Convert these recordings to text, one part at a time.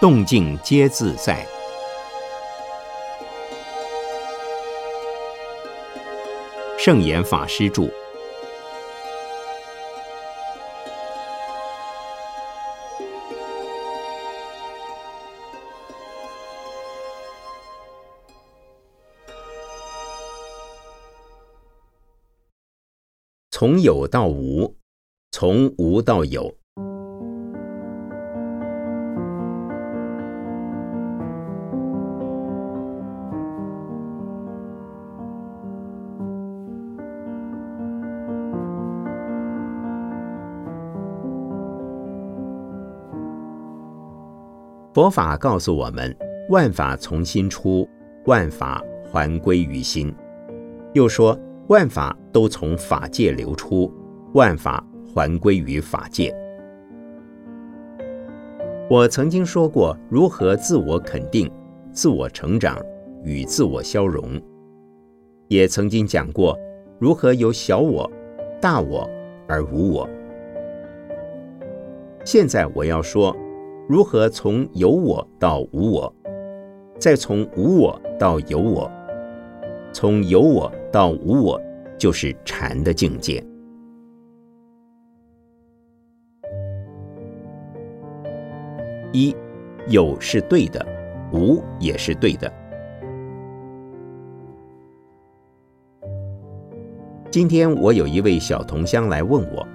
动静皆自在。圣严法师著。从有到无，从无到有。佛法告诉我们：万法从心出，万法还归于心。又说，万法都从法界流出，万法还归于法界。我曾经说过，如何自我肯定、自我成长与自我消融；也曾经讲过，如何由小我、大我而无我。现在我要说。如何从有我到无我，再从无我到有我，从有我到无我，就是禅的境界。一有是对的，无也是对的。今天我有一位小同乡来问我，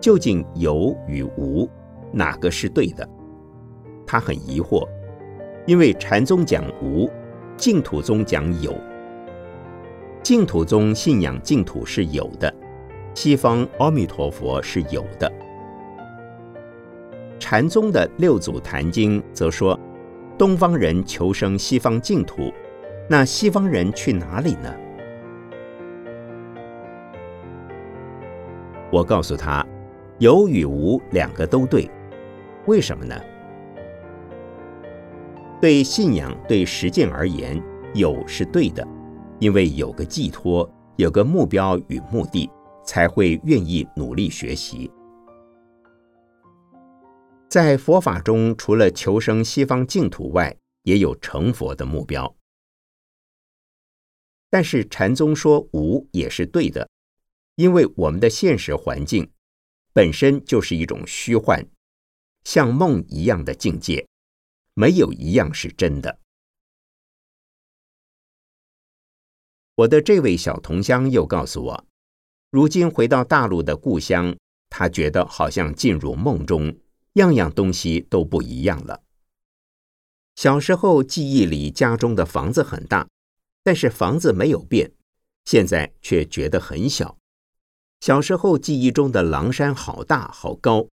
究竟有与无哪个是对的？他很疑惑，因为禅宗讲无，净土宗讲有。净土宗信仰净土是有的，西方阿弥陀佛是有的。禅宗的六祖坛经则说，东方人求生西方净土，那西方人去哪里呢？我告诉他，有与无两个都对，为什么呢？对信仰、对实践而言，有是对的，因为有个寄托，有个目标与目的，才会愿意努力学习。在佛法中，除了求生西方净土外，也有成佛的目标。但是禅宗说无也是对的，因为我们的现实环境本身就是一种虚幻，像梦一样的境界。没有一样是真的。我的这位小同乡又告诉我，如今回到大陆的故乡，他觉得好像进入梦中，样样东西都不一样了。小时候记忆里家中的房子很大，但是房子没有变，现在却觉得很小。小时候记忆中的狼山好大好高，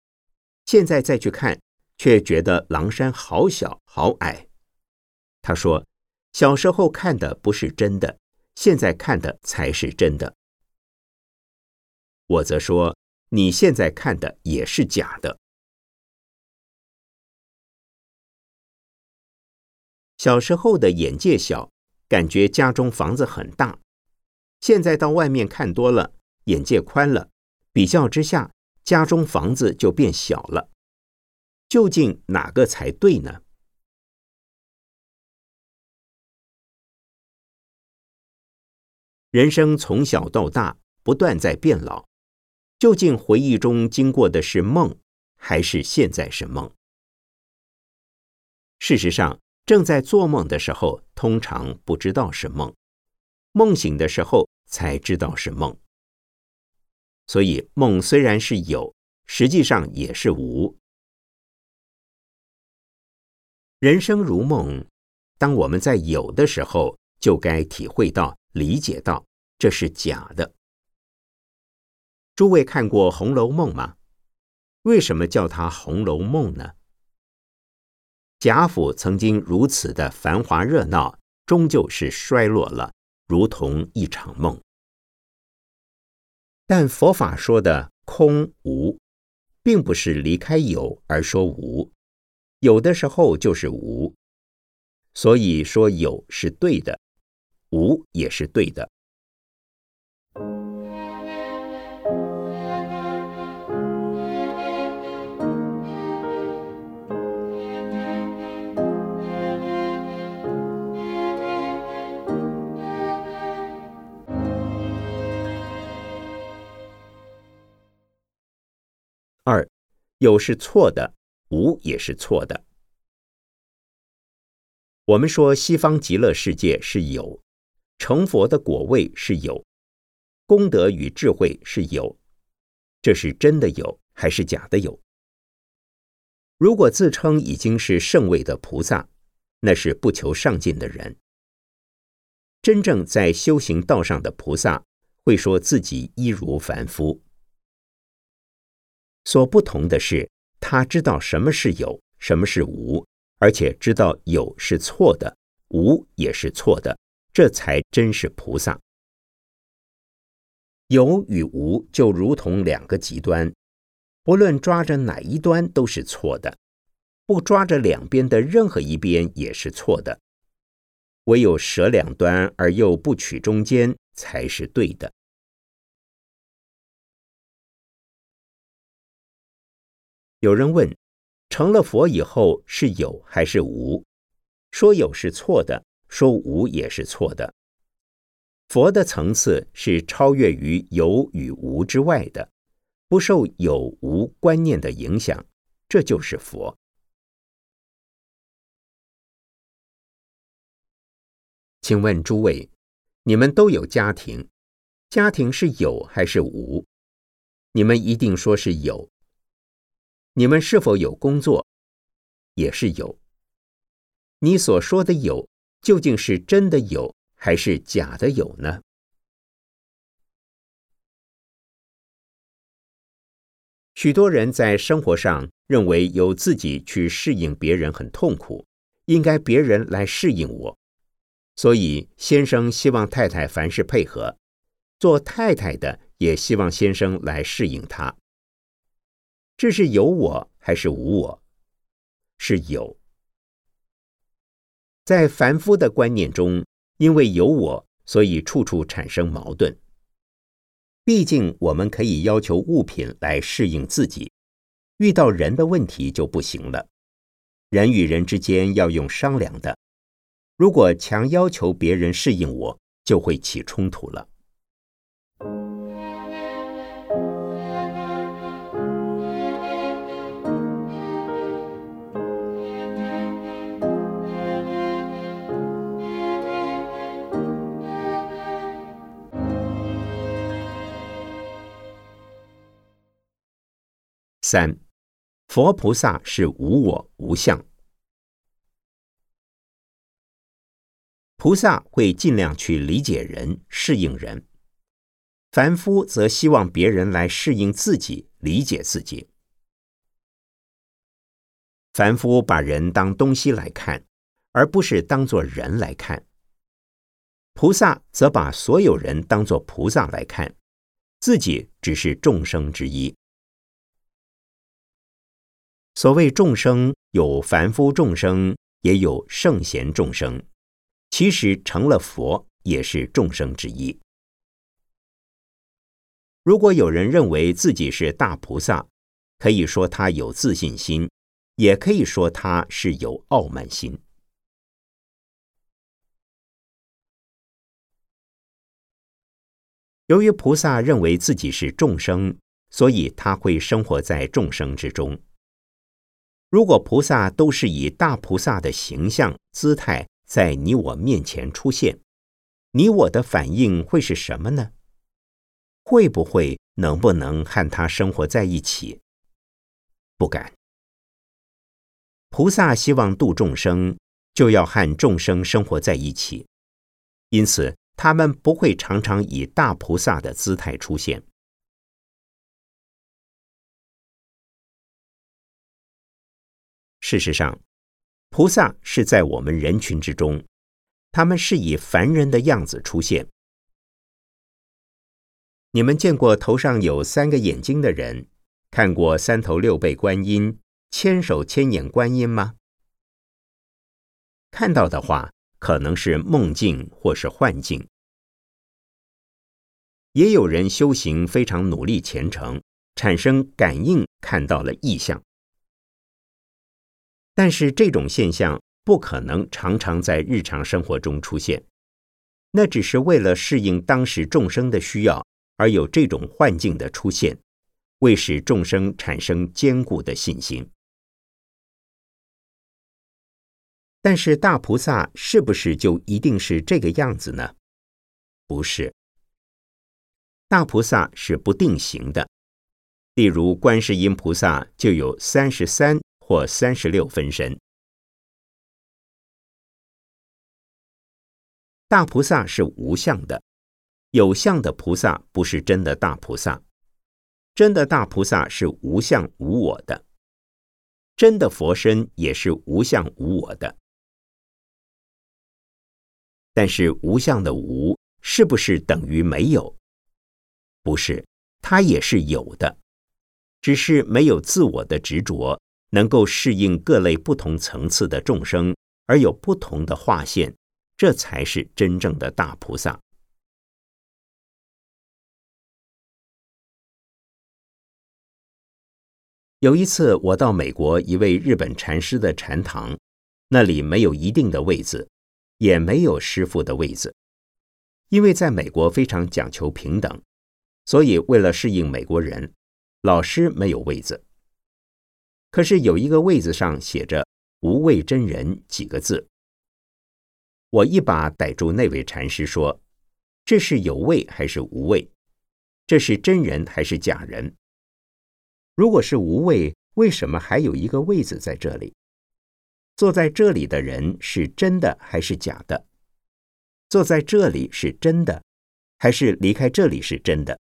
现在再去看。却觉得狼山好小好矮。他说：“小时候看的不是真的，现在看的才是真的。”我则说：“你现在看的也是假的。”小时候的眼界小，感觉家中房子很大；现在到外面看多了，眼界宽了，比较之下，家中房子就变小了。究竟哪个才对呢？人生从小到大不断在变老，究竟回忆中经过的是梦，还是现在是梦？事实上，正在做梦的时候，通常不知道是梦；梦醒的时候才知道是梦。所以，梦虽然是有，实际上也是无。人生如梦，当我们在有的时候，就该体会到、理解到这是假的。诸位看过《红楼梦》吗？为什么叫它《红楼梦》呢？贾府曾经如此的繁华热闹，终究是衰落了，如同一场梦。但佛法说的空无，并不是离开有而说无。有的时候就是无。所以说有是对的无也是对的。二有是错的无也是错的。我们说西方极乐世界是有，成佛的果位是有，功德与智慧是有，这是真的有还是假的有？如果自称已经是圣位的菩萨，那是不求上进的人。真正在修行道上的菩萨，会说自己一如凡夫。所不同的是，他知道什么是有，什么是无。而且知道有是错的，无也是错的，这才真是菩萨。有与无就如同两个极端，不论抓着哪一端都是错的，不抓着两边的任何一边也是错的，唯有舍两端而又不取中间才是对的。有人问。成了佛以后是有还是无？说有是错的，说无也是错的。佛的层次是超越于有与无之外的，不受有无观念的影响，这就是佛。请问诸位，你们都有家庭，家庭是有还是无？你们一定说是有。你们是否有工作？也是有。你所说的有，究竟是真的有，还是假的有呢？许多人在生活上认为，由自己去适应别人很痛苦，应该别人来适应我。所以，先生希望太太凡事配合，做太太的也希望先生来适应他。这是有我还是无我？是有。在凡夫的观念中，因为有我，所以处处产生矛盾。毕竟我们可以要求物品来适应自己，遇到人的问题就不行了。人与人之间要用商量的，如果强要求别人适应我，就会起冲突了。三，佛菩萨是无我无相。菩萨会尽量去理解人、适应人，凡夫则希望别人来适应自己、理解自己。凡夫把人当东西来看，而不是当作人来看；菩萨则把所有人当作菩萨来看，自己只是众生之一。所谓众生，有凡夫众生，也有圣贤众生。其实成了佛，也是众生之一。如果有人认为自己是大菩萨，可以说他有自信心，也可以说他是有傲慢心。由于菩萨认为自己是众生，所以他会生活在众生之中。如果菩萨都是以大菩萨的形象、姿态在你我面前出现，你我的反应会是什么呢？会不会、能不能和他生活在一起？不敢。菩萨希望度众生，就要和众生生活在一起，因此他们不会常常以大菩萨的姿态出现。事实上，菩萨是在我们人群之中，他们是以凡人的样子出现。你们见过头上有三个眼睛的人，看过三头六臂观音、千手千眼观音吗？看到的话，可能是梦境或是幻境。也有人修行非常努力虔诚，产生感应，看到了异象。但是这种现象不可能常常在日常生活中出现，那只是为了适应当时众生的需要而有这种幻境的出现，为使众生产生坚固的信心。但是大菩萨是不是就一定是这个样子呢？不是。大菩萨是不定型的，例如观世音菩萨就有三十三或三十六分身。大菩萨是无相的，有相的菩萨不是真的大菩萨。真的大菩萨是无相无我的，真的佛身也是无相无我的。但是无相的无是不是等于没有？不是，它也是有的，只是没有自我的执着，能够适应各类不同层次的众生，而有不同的划线，这才是真正的大菩萨。有一次，我到美国一位日本禅师的禅堂，那里没有一定的位子，也没有师傅的位子，因为在美国非常讲求平等。所以，为了适应美国人，老师没有位子。可是有一个位子上写着“无畏真人”几个字。我一把逮住那位禅师说：“这是有位还是无位？这是真人还是假人？如果是无位，为什么还有一个位子在这里？坐在这里的人是真的还是假的？坐在这里是真的，还是离开这里是真的？”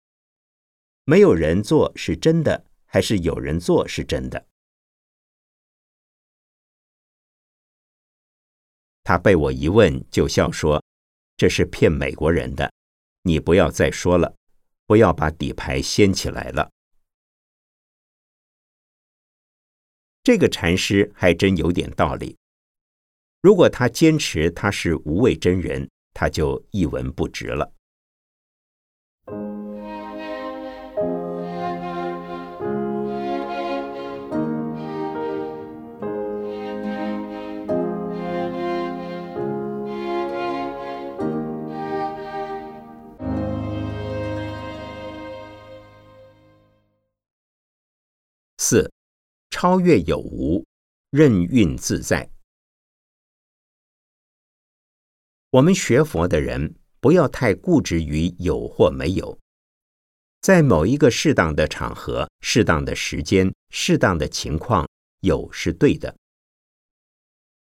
没有人坐是真的，还是有人坐是真的？他被我一问就笑说：“这是骗美国人的，你不要再说了，不要把底牌掀起来了。”这个禅师还真有点道理。如果他坚持他是无畏真人，他就一文不值了。超越有无，任运自在。我们学佛的人不要太固执于有或没有，在某一个适当的场合、适当的时间、适当的情况，有是对的；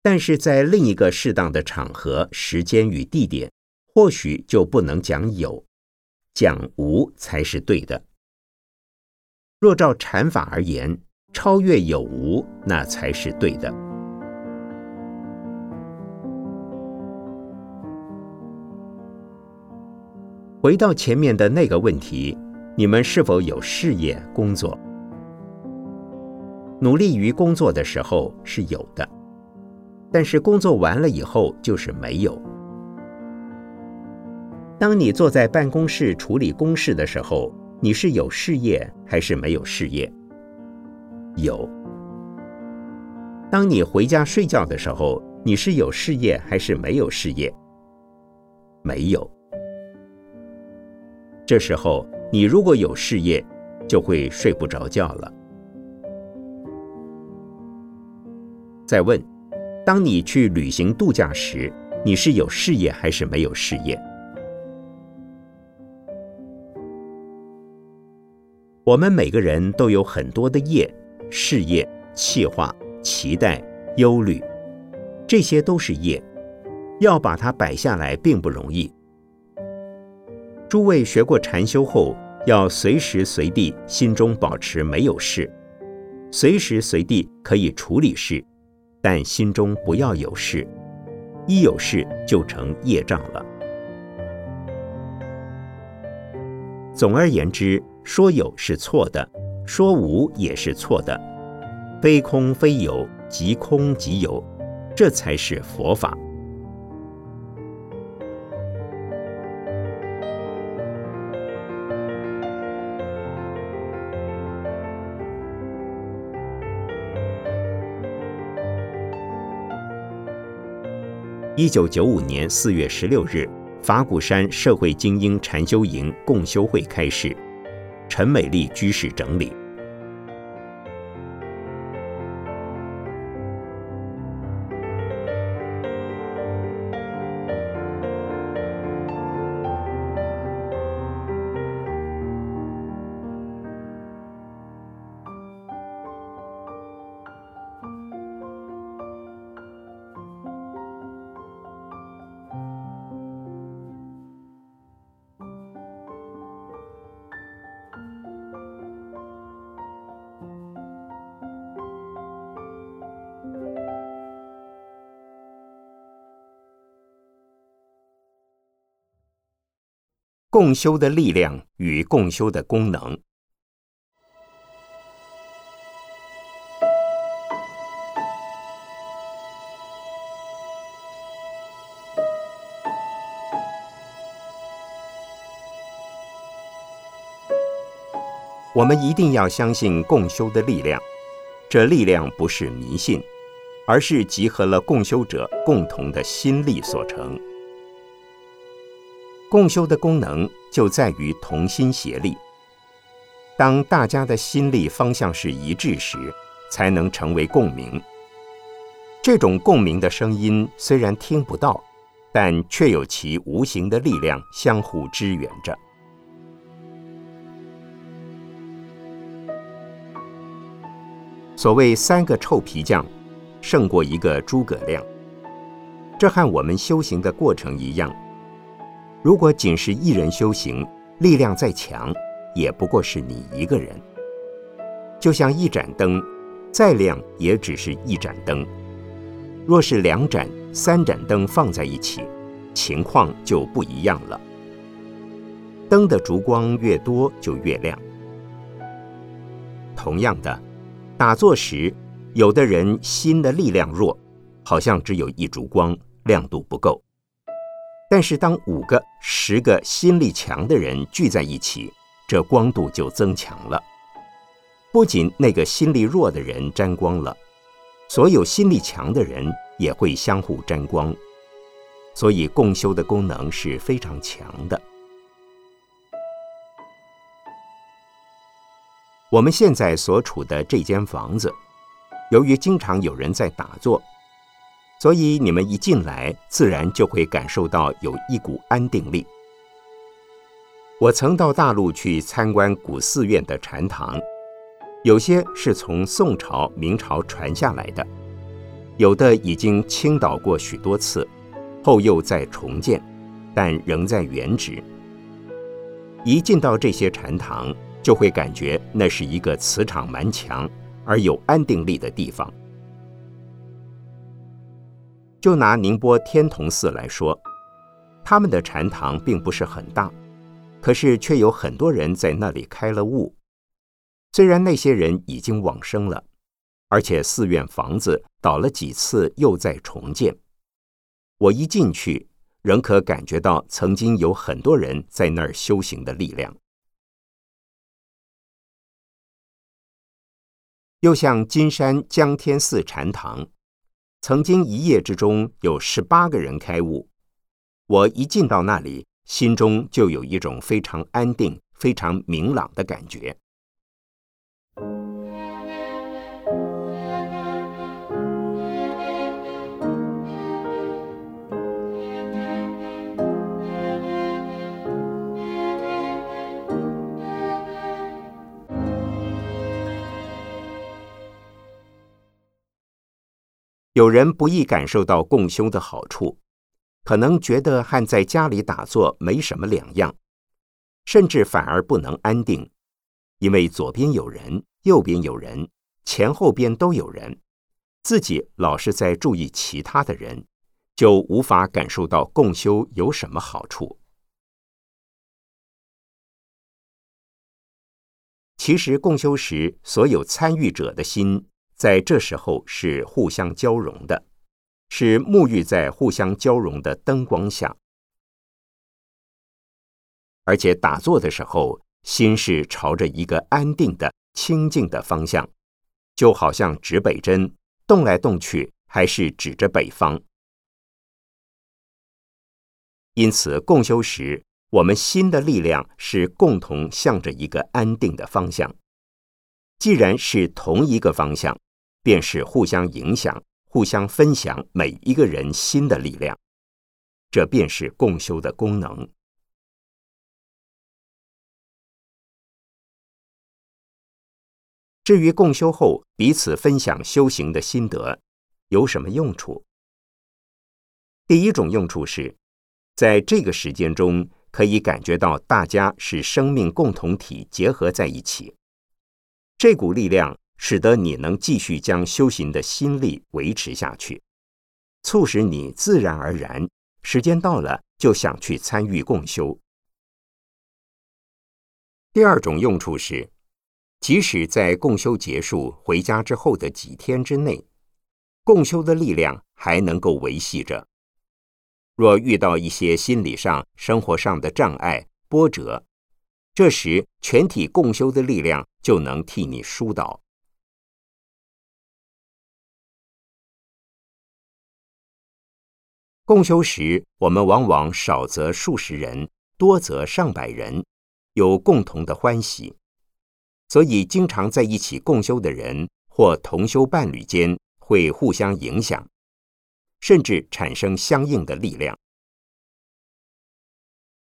但是在另一个适当的场合、时间与地点，或许就不能讲有，讲无才是对的。若照禅法而言，超越有无，那才是对的。回到前面的那个问题，你们是否有事业工作？努力于工作的时候是有的，但是工作完了以后就是没有。当你坐在办公室处理公事的时候。你是有事业还是没有事业？有。当你回家睡觉的时候，你是有事业还是没有事业？没有。这时候你如果有事业，就会睡不着觉了。再问，当你去旅行度假时，你是有事业还是没有事业？我们每个人都有很多的业、事业、气化、期待、忧虑，这些都是业，要把它摆下来并不容易。诸位学过禅修后，要随时随地心中保持没有事，随时随地可以处理事，但心中不要有事，一有事就成业障了。总而言之。说有是错的，说无也是错的，非空非有，即空即有，这才是佛法。一九九五年四月十六日，法鼓山社会精英禅修营共修会开始。陈美丽居士整理。共修的力量与共修的功能。我们一定要相信共修的力量，这力量不是迷信，而是集合了共修者共同的心力所成。共修的功能就在于同心协力。当大家的心力方向是一致时，才能成为共鸣。这种共鸣的声音虽然听不到，但却有其无形的力量相互支援着。所谓三个臭皮匠，胜过一个诸葛亮。这和我们修行的过程一样。如果仅是一人修行，力量再强，也不过是你一个人。就像一盏灯，再亮也只是一盏灯。若是两盏、三盏灯放在一起，情况就不一样了。灯的烛光越多，就越亮。同样的，打坐时，有的人心的力量弱，好像只有一烛光，亮度不够。但是，当五个、十个心力强的人聚在一起，这光度就增强了。不仅那个心力弱的人沾光了，所有心力强的人也会相互沾光。所以，共修的功能是非常强的。我们现在所处的这间房子，由于经常有人在打坐。所以你们一进来，自然就会感受到有一股安定力。我曾到大陆去参观古寺院的禅堂，有些是从宋朝、明朝传下来的，有的已经倾倒过许多次，后又再重建，但仍在原址。一进到这些禅堂，就会感觉那是一个磁场蛮强而有安定力的地方。就拿宁波天童寺来说，他们的禅堂并不是很大，可是却有很多人在那里开了悟。虽然那些人已经往生了，而且寺院房子倒了几次又在重建，我一进去仍可感觉到曾经有很多人在那儿修行的力量。又像金山江天寺禅堂。曾经一夜之中有十八个人开悟，我一进到那里，心中就有一种非常安定、非常明朗的感觉。有人不易感受到共修的好处，可能觉得和在家里打坐没什么两样，甚至反而不能安定，因为左边有人，右边有人，前后边都有人，自己老是在注意其他的人，就无法感受到共修有什么好处。其实共修时，所有参与者的心。在这时候是互相交融的，是沐浴在互相交融的灯光下，而且打坐的时候，心是朝着一个安定的、清净的方向，就好像指北针，动来动去还是指着北方。因此，共修时我们心的力量是共同向着一个安定的方向。既然是同一个方向，便是互相影响、互相分享每一个人心的力量。这便是共修的功能。至于共修后彼此分享修行的心得，有什么用处？第一种用处是，在这个时间中，可以感觉到大家是生命共同体结合在一起。这股力量使得你能继续将修行的心力维持下去，促使你自然而然，时间到了就想去参与共修。第二种用处是，即使在共修结束回家之后的几天之内，共修的力量还能够维系着。若遇到一些心理上、生活上的障碍、波折，这时全体共修的力量就能替你疏导。共修时，我们往往少则数十人，多则上百人，有共同的欢喜，所以经常在一起共修的人或同修伴侣间会互相影响。甚至产生相应的力量，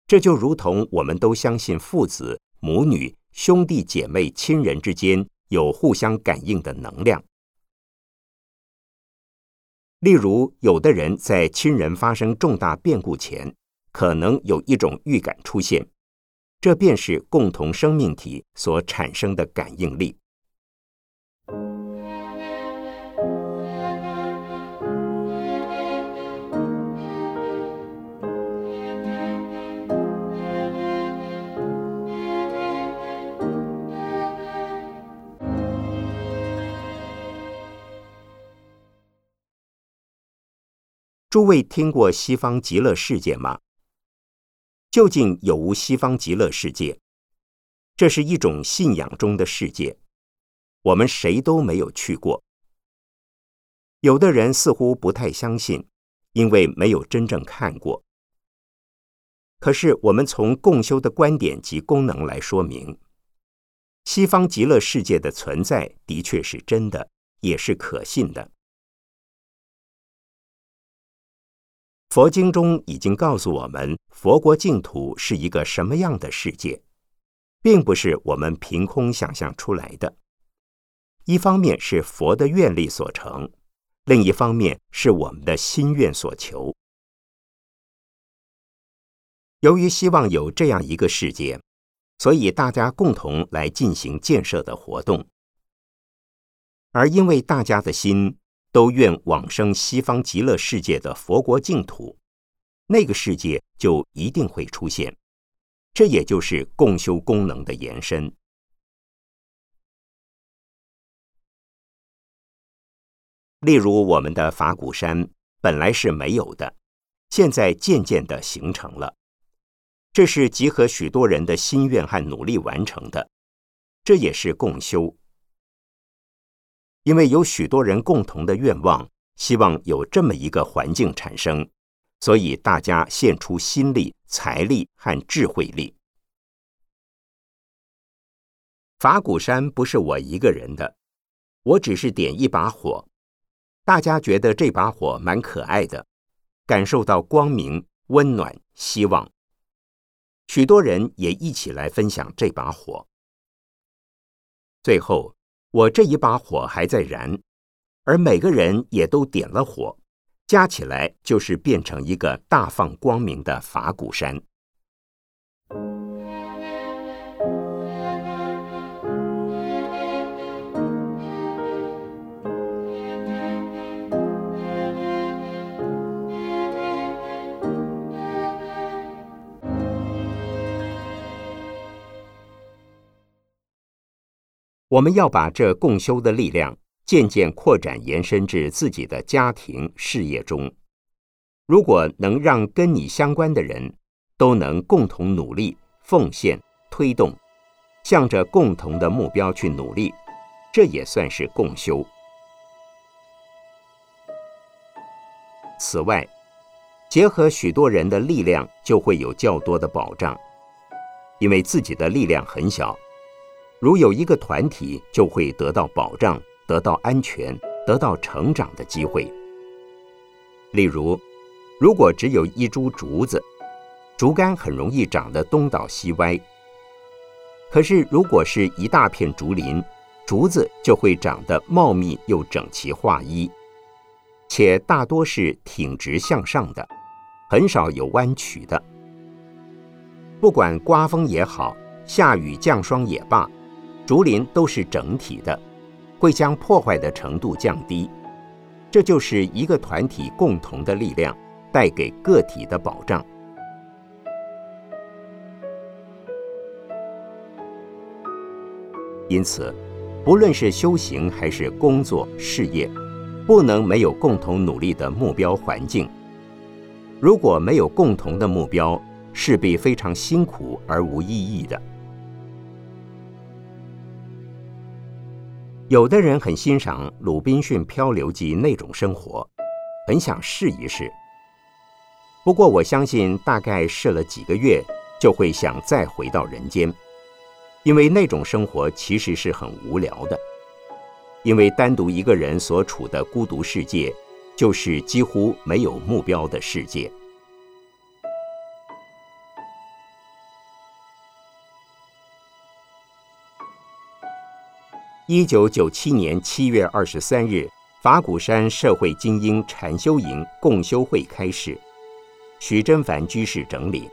这就如同我们都相信父子、母女、兄弟姐妹、亲人之间有互相感应的能量。例如，有的人在亲人发生重大变故前，可能有一种预感出现，这便是共同生命体所产生的感应力。诸位听过西方极乐世界吗？究竟有无西方极乐世界？这是一种信仰中的世界，我们谁都没有去过。有的人似乎不太相信，因为没有真正看过。可是我们从共修的观点及功能来说明，西方极乐世界的存在的确是真的，也是可信的。佛经中已经告诉我们，佛国净土是一个什么样的世界，并不是我们凭空想象出来的。一方面是佛的愿力所成，另一方面是我们的心愿所求。由于希望有这样一个世界，所以大家共同来进行建设的活动，而因为大家的心。都愿往生西方极乐世界的佛国净土，那个世界就一定会出现。这也就是共修功能的延伸。例如，我们的法鼓山本来是没有的，现在渐渐的形成了。这是集合许多人的心愿和努力完成的，这也是共修。因为有许多人共同的愿望，希望有这么一个环境产生，所以大家献出心力、财力和智慧力。法鼓山不是我一个人的，我只是点一把火，大家觉得这把火蛮可爱的，感受到光明、温暖、希望，许多人也一起来分享这把火，最后。我这一把火还在燃，而每个人也都点了火，加起来就是变成一个大放光明的法鼓山。我们要把这共修的力量渐渐扩展延伸至自己的家庭事业中。如果能让跟你相关的人都能共同努力、奉献、推动，向着共同的目标去努力，这也算是共修。此外，结合许多人的力量，就会有较多的保障。因为自己的力量很小，如有一个团体，就会得到保障、得到安全、得到成长的机会。例如，如果只有一株竹子，竹竿很容易长得东倒西歪；可是，如果是一大片竹林，竹子就会长得茂密又整齐划一，且大多是挺直向上的，很少有弯曲的。不管刮风也好，下雨降霜也罢，竹林都是整体的，会将破坏的程度降低。这就是一个团体共同的力量带给个体的保障。因此，不论是修行还是工作事业，不能没有共同努力的目标环境。如果没有共同的目标，势必非常辛苦而无意义的。有的人很欣赏《鲁滨逊漂流记》那种生活，很想试一试。不过我相信，大概试了几个月，就会想再回到人间，因为那种生活其实是很无聊的。因为单独一个人所处的孤独世界，就是几乎没有目标的世界。一九九七年七月二十三日，法鼓山社会精英禅修营共修会开始，徐真凡居士整理。